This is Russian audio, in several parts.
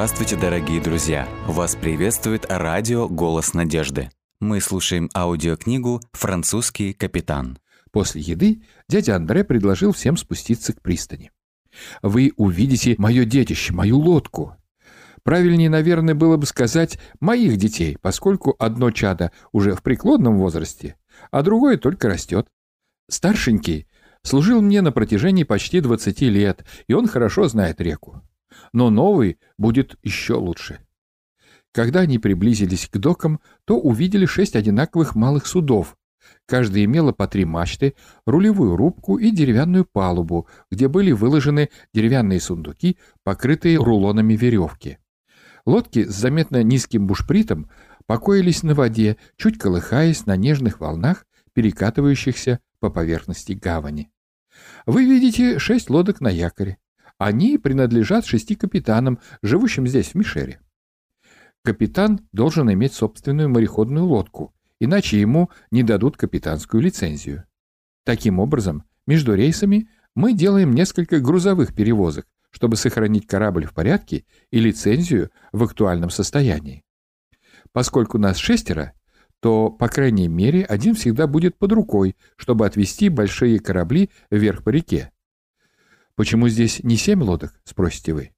Здравствуйте, дорогие друзья! Вас приветствует радио «Голос надежды». Мы слушаем аудиокнигу «Французский капитан». После еды дядя Андре предложил всем спуститься к пристани. «Вы увидите мое детище, мою лодку». Правильнее, наверное, было бы сказать «моих детей», поскольку одно чадо уже в преклонном возрасте, а другое только растет. Старшенький служил мне на протяжении почти 20 лет, и он хорошо знает реку но новый будет еще лучше. Когда они приблизились к докам, то увидели шесть одинаковых малых судов. Каждая имела по три мачты, рулевую рубку и деревянную палубу, где были выложены деревянные сундуки, покрытые рулонами веревки. Лодки с заметно низким бушпритом покоились на воде, чуть колыхаясь на нежных волнах, перекатывающихся по поверхности гавани. Вы видите шесть лодок на якоре. Они принадлежат шести капитанам, живущим здесь, в Мишере. Капитан должен иметь собственную мореходную лодку, иначе ему не дадут капитанскую лицензию. Таким образом, между рейсами мы делаем несколько грузовых перевозок, чтобы сохранить корабль в порядке и лицензию в актуальном состоянии. Поскольку нас шестеро, то, по крайней мере, один всегда будет под рукой, чтобы отвезти большие корабли вверх по реке. Почему здесь не семь лодок, спросите вы?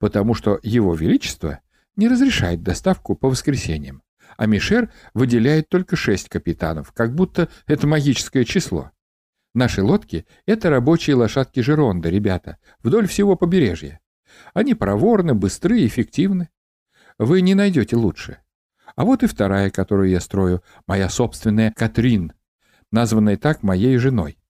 Потому что Его Величество не разрешает доставку по воскресеньям, а Мишер выделяет только шесть капитанов, как будто это магическое число. Наши лодки — это рабочие лошадки Жеронда, ребята, вдоль всего побережья. Они проворны, быстры эффективны. Вы не найдете лучше. А вот и вторая, которую я строю, моя собственная Катрин, названная так моей женой.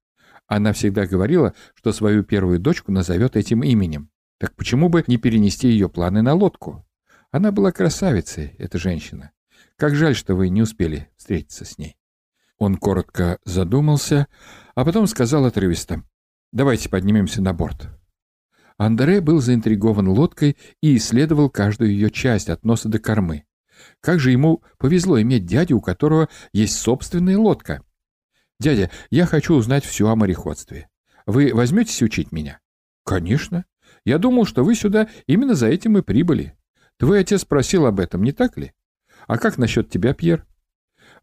Она всегда говорила, что свою первую дочку назовет этим именем. Так почему бы не перенести ее планы на лодку? Она была красавицей, эта женщина. Как жаль, что вы не успели встретиться с ней. Он коротко задумался, а потом сказал отрывисто. «Давайте поднимемся на борт». Андре был заинтригован лодкой и исследовал каждую ее часть от носа до кормы. Как же ему повезло иметь дядю, у которого есть собственная лодка. «Дядя, я хочу узнать все о мореходстве. Вы возьметесь учить меня?» «Конечно. Я думал, что вы сюда именно за этим и прибыли. Твой отец спросил об этом, не так ли? А как насчет тебя, Пьер?»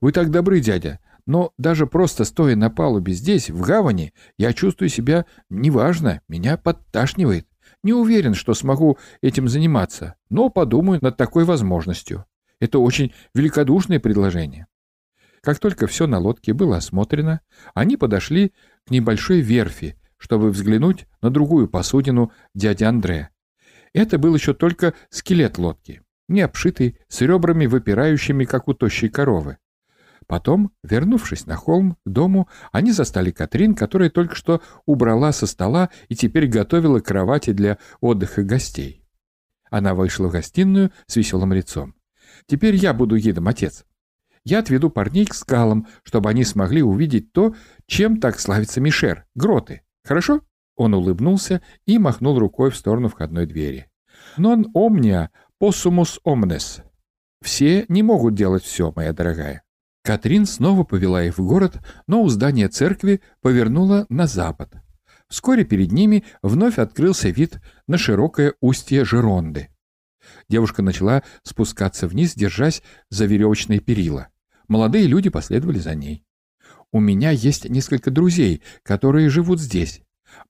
«Вы так добры, дядя, но даже просто стоя на палубе здесь, в гавани, я чувствую себя неважно, меня подташнивает. Не уверен, что смогу этим заниматься, но подумаю над такой возможностью. Это очень великодушное предложение. Как только все на лодке было осмотрено, они подошли к небольшой верфи, чтобы взглянуть на другую посудину дяди Андре. Это был еще только скелет лодки, не обшитый, с ребрами выпирающими, как у тощей коровы. Потом, вернувшись на холм к дому, они застали Катрин, которая только что убрала со стола и теперь готовила кровати для отдыха гостей. Она вышла в гостиную с веселым лицом. «Теперь я буду гидом, отец. Я отведу парней к скалам, чтобы они смогли увидеть то, чем так славится Мишер — гроты. Хорошо?» Он улыбнулся и махнул рукой в сторону входной двери. «Non omnia possumus omnes». «Все не могут делать все, моя дорогая». Катрин снова повела их в город, но у здания церкви повернула на запад. Вскоре перед ними вновь открылся вид на широкое устье Жеронды. Девушка начала спускаться вниз, держась за веревочные перила. Молодые люди последовали за ней. «У меня есть несколько друзей, которые живут здесь.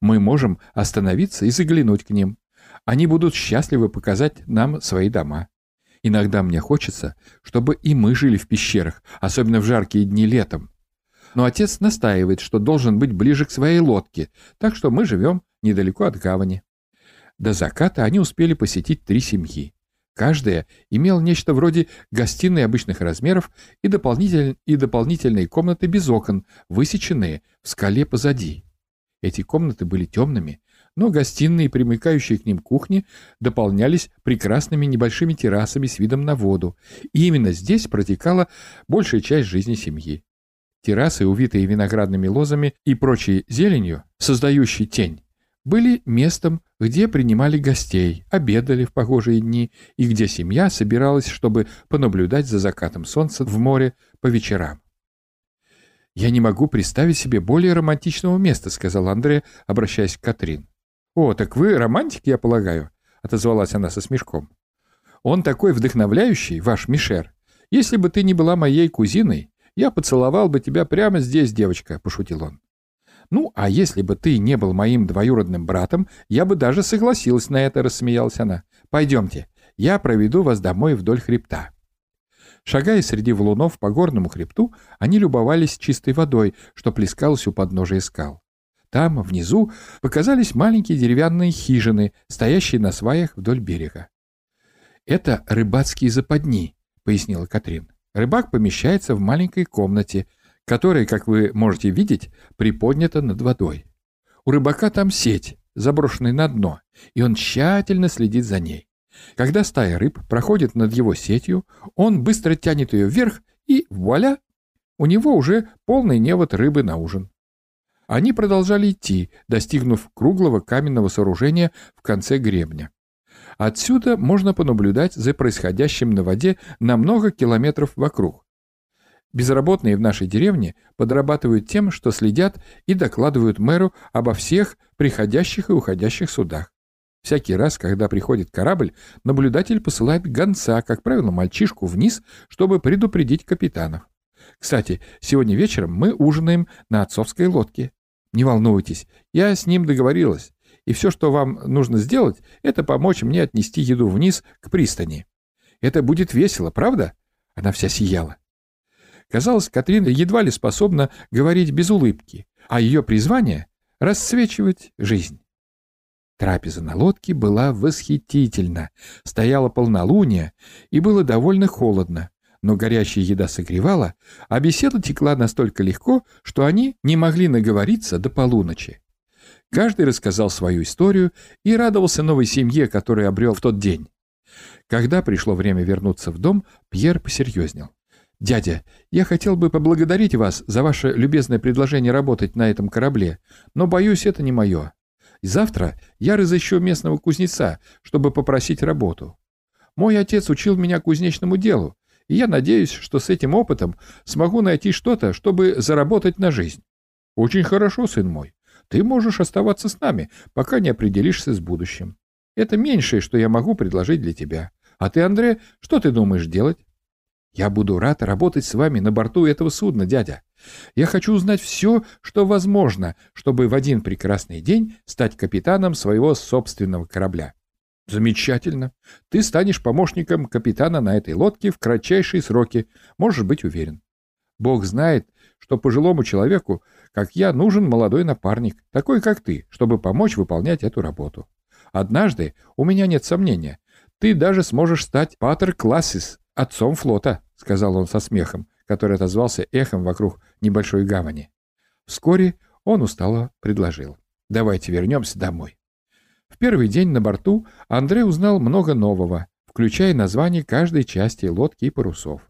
Мы можем остановиться и заглянуть к ним. Они будут счастливы показать нам свои дома. Иногда мне хочется, чтобы и мы жили в пещерах, особенно в жаркие дни летом. Но отец настаивает, что должен быть ближе к своей лодке, так что мы живем недалеко от гавани. До заката они успели посетить три семьи. Каждая имела нечто вроде гостиной обычных размеров и, дополнитель... и дополнительные комнаты без окон, высеченные в скале позади. Эти комнаты были темными, но гостиные, примыкающие к ним кухни, дополнялись прекрасными небольшими террасами с видом на воду, и именно здесь протекала большая часть жизни семьи. Террасы, увитые виноградными лозами и прочей зеленью, создающей тень, были местом, где принимали гостей, обедали в погожие дни и где семья собиралась, чтобы понаблюдать за закатом солнца в море по вечерам. «Я не могу представить себе более романтичного места», — сказал Андре, обращаясь к Катрин. «О, так вы романтик, я полагаю?» — отозвалась она со смешком. Он такой вдохновляющий, ваш Мишер. Если бы ты не была моей кузиной, я поцеловал бы тебя прямо здесь, девочка», — пошутил он. «Ну, а если бы ты не был моим двоюродным братом, я бы даже согласилась на это», — рассмеялась она. «Пойдемте, я проведу вас домой вдоль хребта». Шагая среди валунов по горному хребту, они любовались чистой водой, что плескалось у подножия скал. Там, внизу, показались маленькие деревянные хижины, стоящие на сваях вдоль берега. «Это рыбацкие западни», — пояснила Катрин. «Рыбак помещается в маленькой комнате, которая, как вы можете видеть, приподнята над водой. У рыбака там сеть, заброшенная на дно, и он тщательно следит за ней. Когда стая рыб проходит над его сетью, он быстро тянет ее вверх, и вуаля! У него уже полный невод рыбы на ужин. Они продолжали идти, достигнув круглого каменного сооружения в конце гребня. Отсюда можно понаблюдать за происходящим на воде на много километров вокруг. Безработные в нашей деревне подрабатывают тем, что следят и докладывают мэру обо всех приходящих и уходящих судах. Всякий раз, когда приходит корабль, наблюдатель посылает гонца, как правило, мальчишку вниз, чтобы предупредить капитанов. Кстати, сегодня вечером мы ужинаем на отцовской лодке. Не волнуйтесь, я с ним договорилась, и все, что вам нужно сделать, это помочь мне отнести еду вниз к пристани. Это будет весело, правда? Она вся сияла. Казалось, Катрина едва ли способна говорить без улыбки, а ее призвание — расцвечивать жизнь. Трапеза на лодке была восхитительна, стояла полнолуние и было довольно холодно, но горячая еда согревала, а беседа текла настолько легко, что они не могли наговориться до полуночи. Каждый рассказал свою историю и радовался новой семье, которую обрел в тот день. Когда пришло время вернуться в дом, Пьер посерьезнел. «Дядя, я хотел бы поблагодарить вас за ваше любезное предложение работать на этом корабле, но, боюсь, это не мое. Завтра я разыщу местного кузнеца, чтобы попросить работу. Мой отец учил меня кузнечному делу, и я надеюсь, что с этим опытом смогу найти что-то, чтобы заработать на жизнь. Очень хорошо, сын мой. Ты можешь оставаться с нами, пока не определишься с будущим. Это меньшее, что я могу предложить для тебя. А ты, Андре, что ты думаешь делать? Я буду рад работать с вами на борту этого судна, дядя. Я хочу узнать все, что возможно, чтобы в один прекрасный день стать капитаном своего собственного корабля. Замечательно. Ты станешь помощником капитана на этой лодке в кратчайшие сроки, можешь быть уверен. Бог знает, что пожилому человеку, как я, нужен молодой напарник, такой как ты, чтобы помочь выполнять эту работу. Однажды, у меня нет сомнения, ты даже сможешь стать патер классис, отцом флота, сказал он со смехом, который отозвался эхом вокруг небольшой гавани. Вскоре он устало предложил. «Давайте вернемся домой». В первый день на борту Андрей узнал много нового, включая название каждой части лодки и парусов.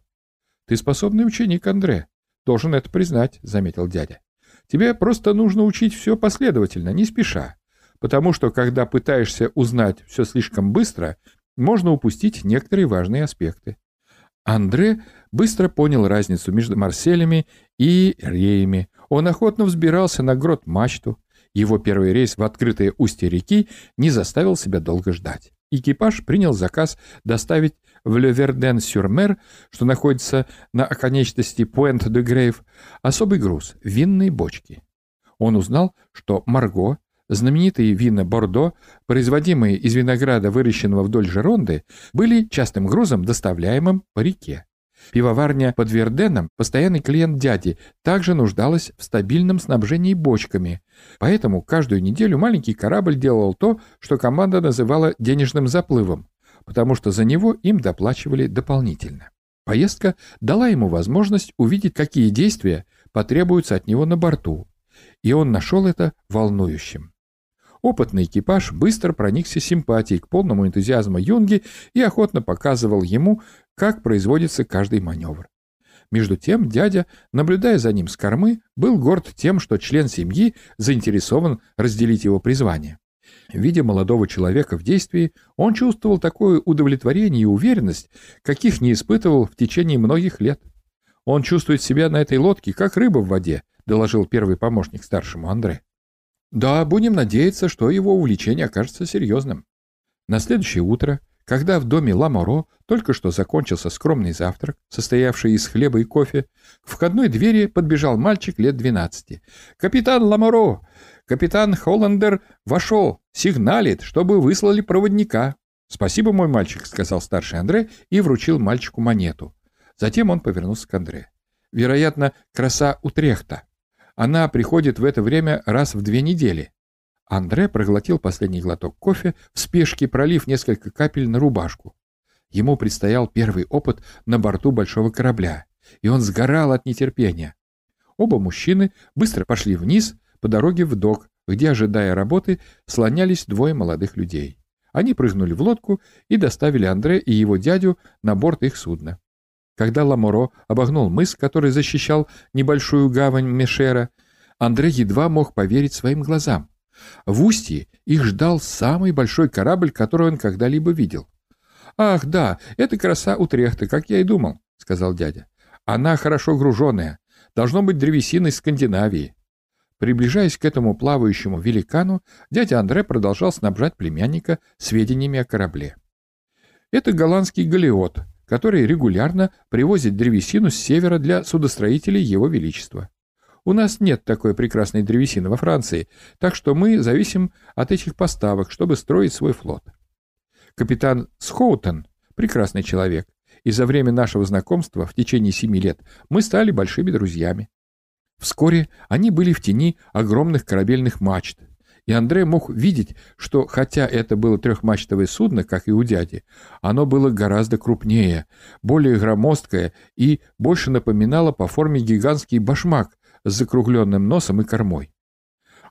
«Ты способный ученик, Андре. Должен это признать», — заметил дядя. «Тебе просто нужно учить все последовательно, не спеша, потому что, когда пытаешься узнать все слишком быстро, можно упустить некоторые важные аспекты. Андре быстро понял разницу между Марселями и Реями. Он охотно взбирался на грот мачту. Его первый рейс в открытое устье реки не заставил себя долго ждать. Экипаж принял заказ доставить в Леверден-сюр-Мер, что находится на оконечности Пуэнт-де-Грейв, особый груз — винные бочки. Он узнал, что Марго, Знаменитые вина Бордо, производимые из винограда, выращенного вдоль Жеронды, были частым грузом, доставляемым по реке. Пивоварня под Верденом, постоянный клиент дяди, также нуждалась в стабильном снабжении бочками. Поэтому каждую неделю маленький корабль делал то, что команда называла денежным заплывом, потому что за него им доплачивали дополнительно. Поездка дала ему возможность увидеть, какие действия потребуются от него на борту, и он нашел это волнующим. Опытный экипаж быстро проникся симпатией к полному энтузиазму Юнги и охотно показывал ему, как производится каждый маневр. Между тем дядя, наблюдая за ним с кормы, был горд тем, что член семьи заинтересован разделить его призвание. Видя молодого человека в действии, он чувствовал такое удовлетворение и уверенность, каких не испытывал в течение многих лет. «Он чувствует себя на этой лодке, как рыба в воде», — доложил первый помощник старшему Андре. Да, будем надеяться, что его увлечение окажется серьезным. На следующее утро, Когда в доме Ламоро только что закончился скромный завтрак, состоявший из хлеба и кофе, к входной двери подбежал мальчик лет 12. «Капитан Ламоро! Капитан Холландер вошел, сигналит, чтобы выслали проводника». «Спасибо, мой мальчик», — сказал старший Андре и вручил мальчику монету. Затем он повернулся к Андре. «Вероятно, краса Утрехта. Она приходит в это время раз в две недели. Андре проглотил последний глоток кофе, в спешке пролив несколько капель на рубашку. Ему предстоял первый опыт на борту большого корабля, и он сгорал от нетерпения. Оба мужчины быстро пошли вниз по дороге в док, где, ожидая работы, слонялись двое молодых людей. Они прыгнули в лодку и доставили Андре и его дядю на борт их судна. Когда Ламоро обогнул мыс, который защищал небольшую гавань Мешера, Андре едва мог поверить своим глазам. В устье их ждал самый большой корабль, который он когда-либо видел. «Ах, да, это краса Утрехта, как я и думал», — сказал дядя. «Она хорошо груженная. Должно быть древесина из Скандинавии». Приближаясь к этому плавающему великану, дядя Андре продолжал снабжать племянника сведениями о корабле. Это голландский галеот, который регулярно привозит древесину с севера для судостроителей Его Величества. У нас нет такой прекрасной древесины во Франции, так что мы зависим от этих поставок, чтобы строить свой флот. Капитан Схоутон — прекрасный человек, и за время нашего знакомства в течение семи лет мы стали большими друзьями. Вскоре они были в тени огромных корабельных мачт, и Андре мог видеть, что хотя это было трехмачтовое судно, как и у дяди, оно было гораздо крупнее, более громоздкое и больше напоминало по форме гигантский башмак, с закругленным носом и кормой.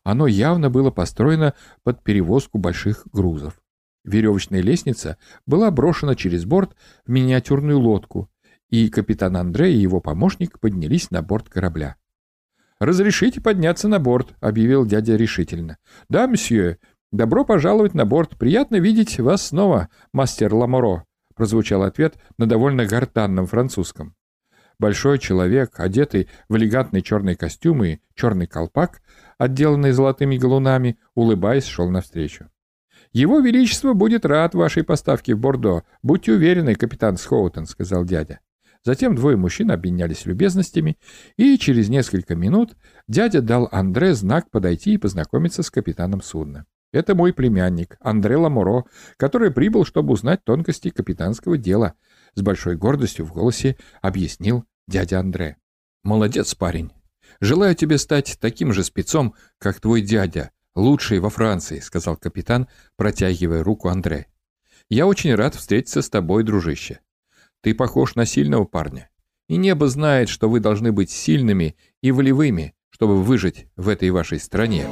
Оно явно было построено под перевозку больших грузов. Веревочная лестница была брошена через борт в миниатюрную лодку, и капитан Андрей и его помощник поднялись на борт корабля. «Разрешите подняться на борт», — объявил дядя решительно. «Да, мсье. Добро пожаловать на борт. Приятно видеть вас снова, мастер Ламоро», — прозвучал ответ на довольно гортанном французском. Большой человек, одетый в элегантный черный костюм и черный колпак, отделанный золотыми галунами, улыбаясь, шел навстречу. «Его Величество будет рад вашей поставке в Бордо. Будьте уверены, капитан Схоутон», — сказал дядя. Затем двое мужчин обменялись любезностями, и через несколько минут дядя дал Андре знак подойти и познакомиться с капитаном судна. «Это мой племянник, Андре Ламуро, который прибыл, чтобы узнать тонкости капитанского дела», с большой гордостью в голосе объяснил дядя Андре. «Молодец, парень. Желаю тебе стать таким же спецом, как твой дядя, лучший во Франции», сказал капитан, протягивая руку Андре. «Я очень рад встретиться с тобой, дружище. Ты похож на сильного парня. И небо знает, что вы должны быть сильными и волевыми, чтобы выжить в этой вашей стране».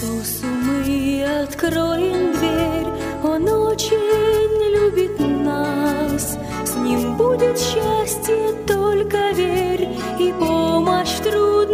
Иисусу мы откроем дверь, Он очень любит нас. С Ним будет счастье, только верь, и помощь в трудный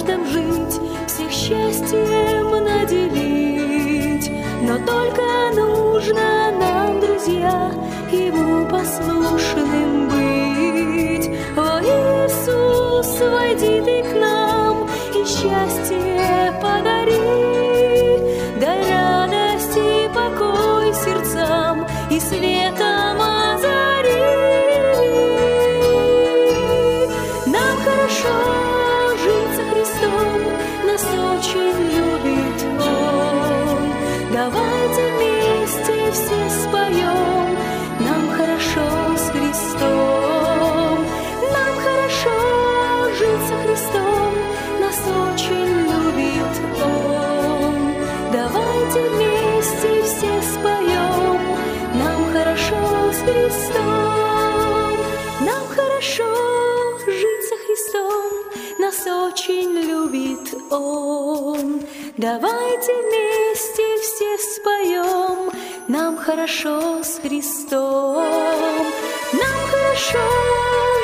каждом жить, всех счастьем наделить. Но только нужно нам, друзья, Ему послушным быть. О, Иисус, войди ты к нам и счастье подари. Дай радость и покой сердцам и светом Он. Давайте вместе все споем, нам хорошо с Христом. Нам хорошо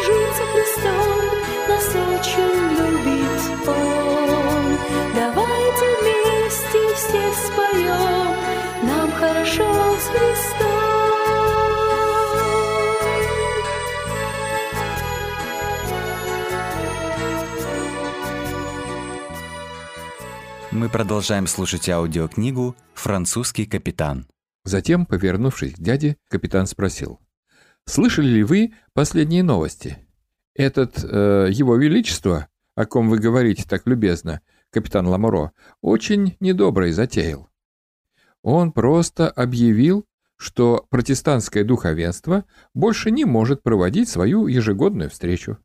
жить со Христом, Мы продолжаем слушать аудиокнигу «Французский капитан». Затем, повернувшись к дяде, капитан спросил. «Слышали ли вы последние новости? Этот, э, его величество, о ком вы говорите так любезно, капитан Ламоро, очень недобрый затеял. Он просто объявил, что протестантское духовенство больше не может проводить свою ежегодную встречу.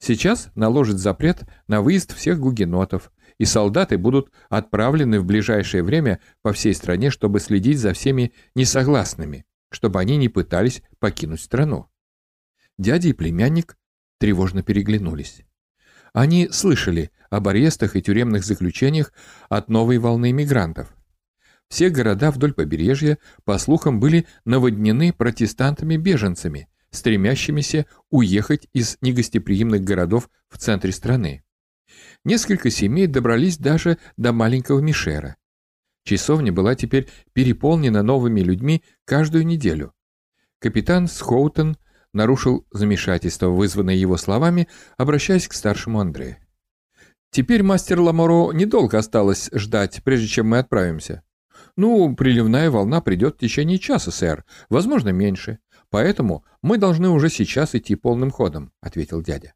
Сейчас наложит запрет на выезд всех гугенотов, и солдаты будут отправлены в ближайшее время по всей стране, чтобы следить за всеми несогласными, чтобы они не пытались покинуть страну. Дядя и племянник тревожно переглянулись. Они слышали об арестах и тюремных заключениях от новой волны мигрантов. Все города вдоль побережья, по слухам, были наводнены протестантами-беженцами, стремящимися уехать из негостеприимных городов в центре страны. Несколько семей добрались даже до маленького Мишера. Часовня была теперь переполнена новыми людьми каждую неделю. Капитан Схоутон нарушил замешательство, вызванное его словами, обращаясь к старшему Андрею. «Теперь мастер Ламоро недолго осталось ждать, прежде чем мы отправимся. Ну, приливная волна придет в течение часа, сэр, возможно, меньше. Поэтому мы должны уже сейчас идти полным ходом», — ответил дядя.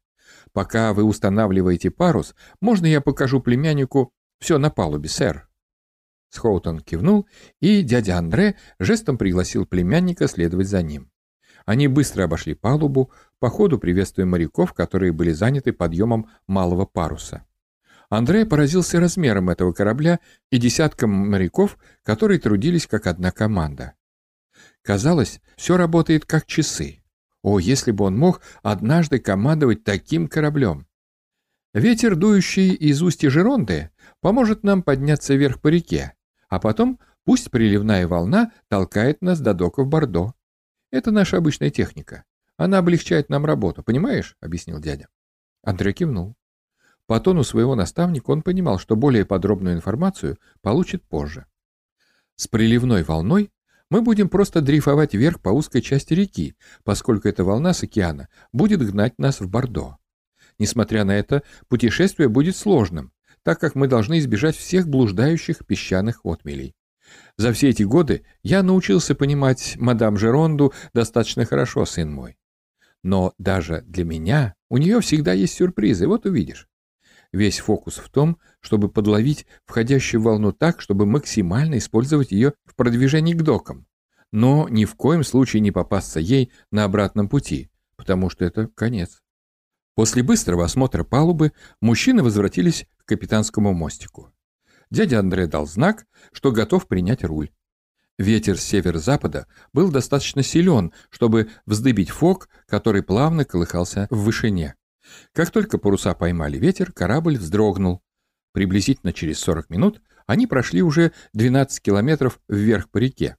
Пока вы устанавливаете парус, можно я покажу племяннику все на палубе, сэр?» Схоутон кивнул, и дядя Андре жестом пригласил племянника следовать за ним. Они быстро обошли палубу, по ходу приветствуя моряков, которые были заняты подъемом малого паруса. Андре поразился размером этого корабля и десяткам моряков, которые трудились как одна команда. Казалось, все работает как часы. О, если бы он мог однажды командовать таким кораблем! Ветер, дующий из устья Жеронды, поможет нам подняться вверх по реке, а потом пусть приливная волна толкает нас до доков Бордо. Это наша обычная техника. Она облегчает нам работу, понимаешь? — объяснил дядя. Андрей кивнул. По тону своего наставника он понимал, что более подробную информацию получит позже. С приливной волной мы будем просто дрейфовать вверх по узкой части реки, поскольку эта волна с океана будет гнать нас в Бордо. Несмотря на это, путешествие будет сложным, так как мы должны избежать всех блуждающих песчаных отмелей. За все эти годы я научился понимать мадам Жеронду достаточно хорошо, сын мой. Но даже для меня у нее всегда есть сюрпризы, вот увидишь. Весь фокус в том, чтобы подловить входящую волну так, чтобы максимально использовать ее в продвижении к докам. Но ни в коем случае не попасться ей на обратном пути, потому что это конец. После быстрого осмотра палубы мужчины возвратились к капитанскому мостику. Дядя Андре дал знак, что готов принять руль. Ветер с северо-запада был достаточно силен, чтобы вздыбить фок, который плавно колыхался в вышине. Как только паруса поймали ветер, корабль вздрогнул. Приблизительно через 40 минут они прошли уже 12 километров вверх по реке.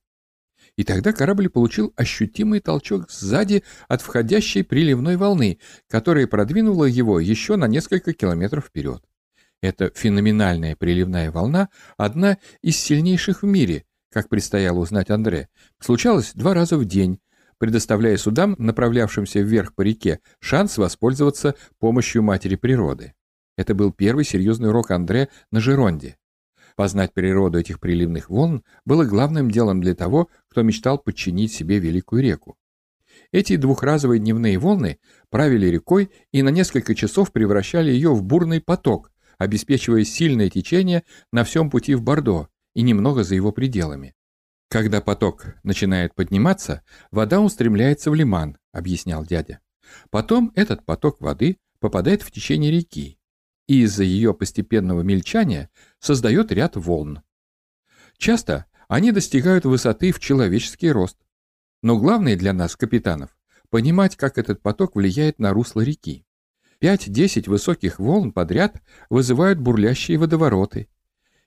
И тогда корабль получил ощутимый толчок сзади от входящей приливной волны, которая продвинула его еще на несколько километров вперед. Эта феноменальная приливная волна – одна из сильнейших в мире, как предстояло узнать Андре, случалась два раза в день, предоставляя судам, направлявшимся вверх по реке, шанс воспользоваться помощью матери природы. Это был первый серьезный урок Андре на Жеронде. Познать природу этих приливных волн было главным делом для того, кто мечтал подчинить себе великую реку. Эти двухразовые дневные волны правили рекой и на несколько часов превращали ее в бурный поток, обеспечивая сильное течение на всем пути в Бордо и немного за его пределами. Когда поток начинает подниматься, вода устремляется в лиман, объяснял дядя. Потом этот поток воды попадает в течение реки и из-за ее постепенного мельчания создает ряд волн. Часто они достигают высоты в человеческий рост. Но главное для нас, капитанов, понимать, как этот поток влияет на русло реки. 5-10 высоких волн подряд вызывают бурлящие водовороты.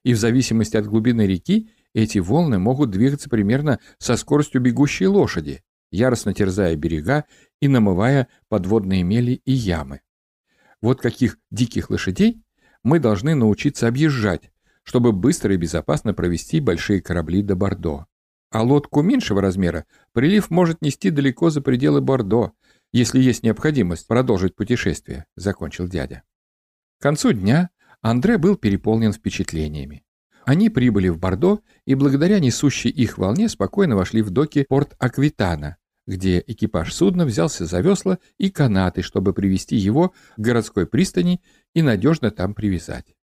И в зависимости от глубины реки эти волны могут двигаться примерно со скоростью бегущей лошади, яростно терзая берега и намывая подводные мели и ямы. Вот каких диких лошадей мы должны научиться объезжать, чтобы быстро и безопасно провести большие корабли до Бордо. А лодку меньшего размера прилив может нести далеко за пределы Бордо, если есть необходимость продолжить путешествие», — закончил дядя. К концу дня Андре был переполнен впечатлениями. Они прибыли в Бордо и благодаря несущей их волне спокойно вошли в доки порт Аквитана, где экипаж судна взялся за весла и канаты, чтобы привести его к городской пристани и надежно там привязать.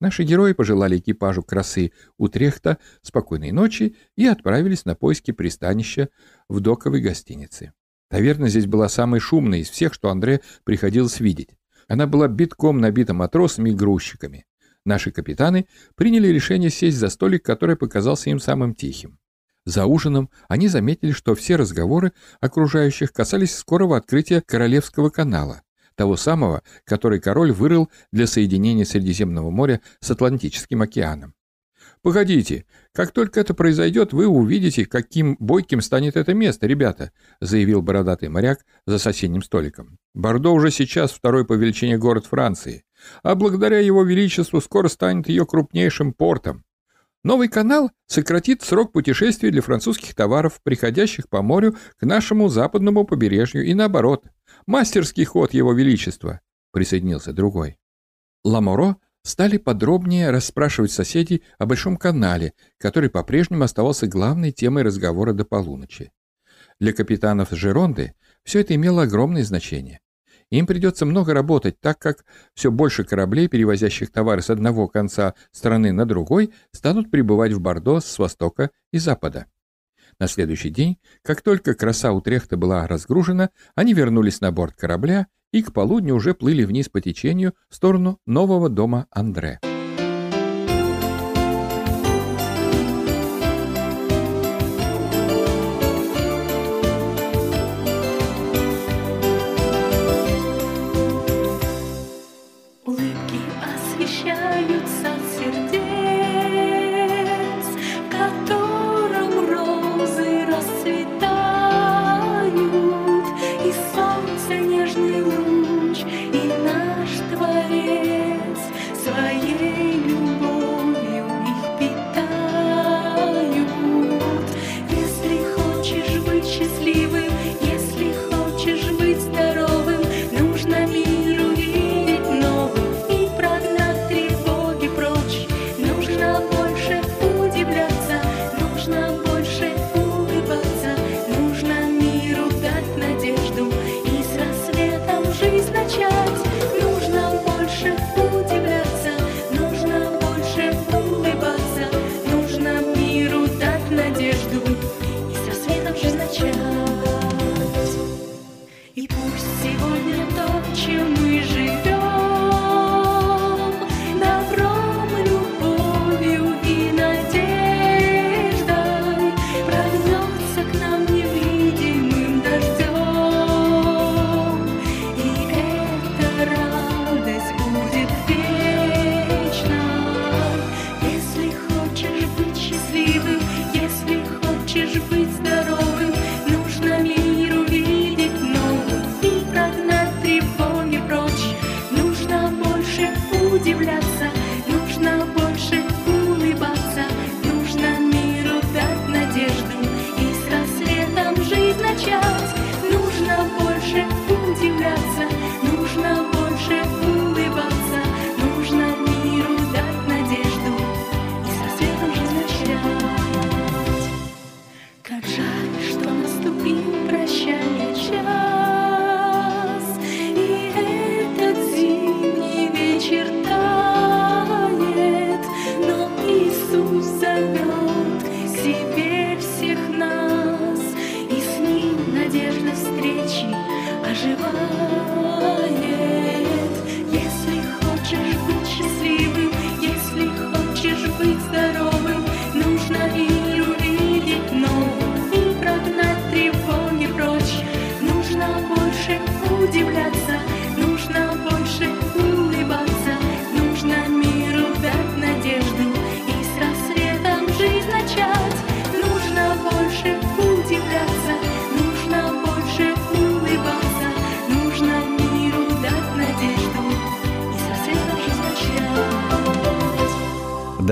Наши герои пожелали экипажу красы Утрехта спокойной ночи и отправились на поиски пристанища в доковой гостинице. Таверна здесь была самой шумной из всех, что Андре приходилось видеть. Она была битком набита матросами и грузчиками. Наши капитаны приняли решение сесть за столик, который показался им самым тихим. За ужином они заметили, что все разговоры окружающих касались скорого открытия Королевского канала, того самого, который король вырыл для соединения Средиземного моря с Атлантическим океаном. «Погодите, как только это произойдет, вы увидите, каким бойким станет это место, ребята», заявил бородатый моряк за соседним столиком. «Бордо уже сейчас второй по величине город Франции, а благодаря его величеству скоро станет ее крупнейшим портом. Новый канал сократит срок путешествий для французских товаров, приходящих по морю к нашему западному побережью и наоборот. Мастерский ход его величества», присоединился другой. Ламоро стали подробнее расспрашивать соседей о Большом канале, который по-прежнему оставался главной темой разговора до полуночи. Для капитанов Жеронды все это имело огромное значение. Им придется много работать, так как все больше кораблей, перевозящих товары с одного конца страны на другой, станут прибывать в Бордо с востока и запада. На следующий день, как только краса Утрехта была разгружена, они вернулись на борт корабля и к полудню уже плыли вниз по течению в сторону нового дома Андре.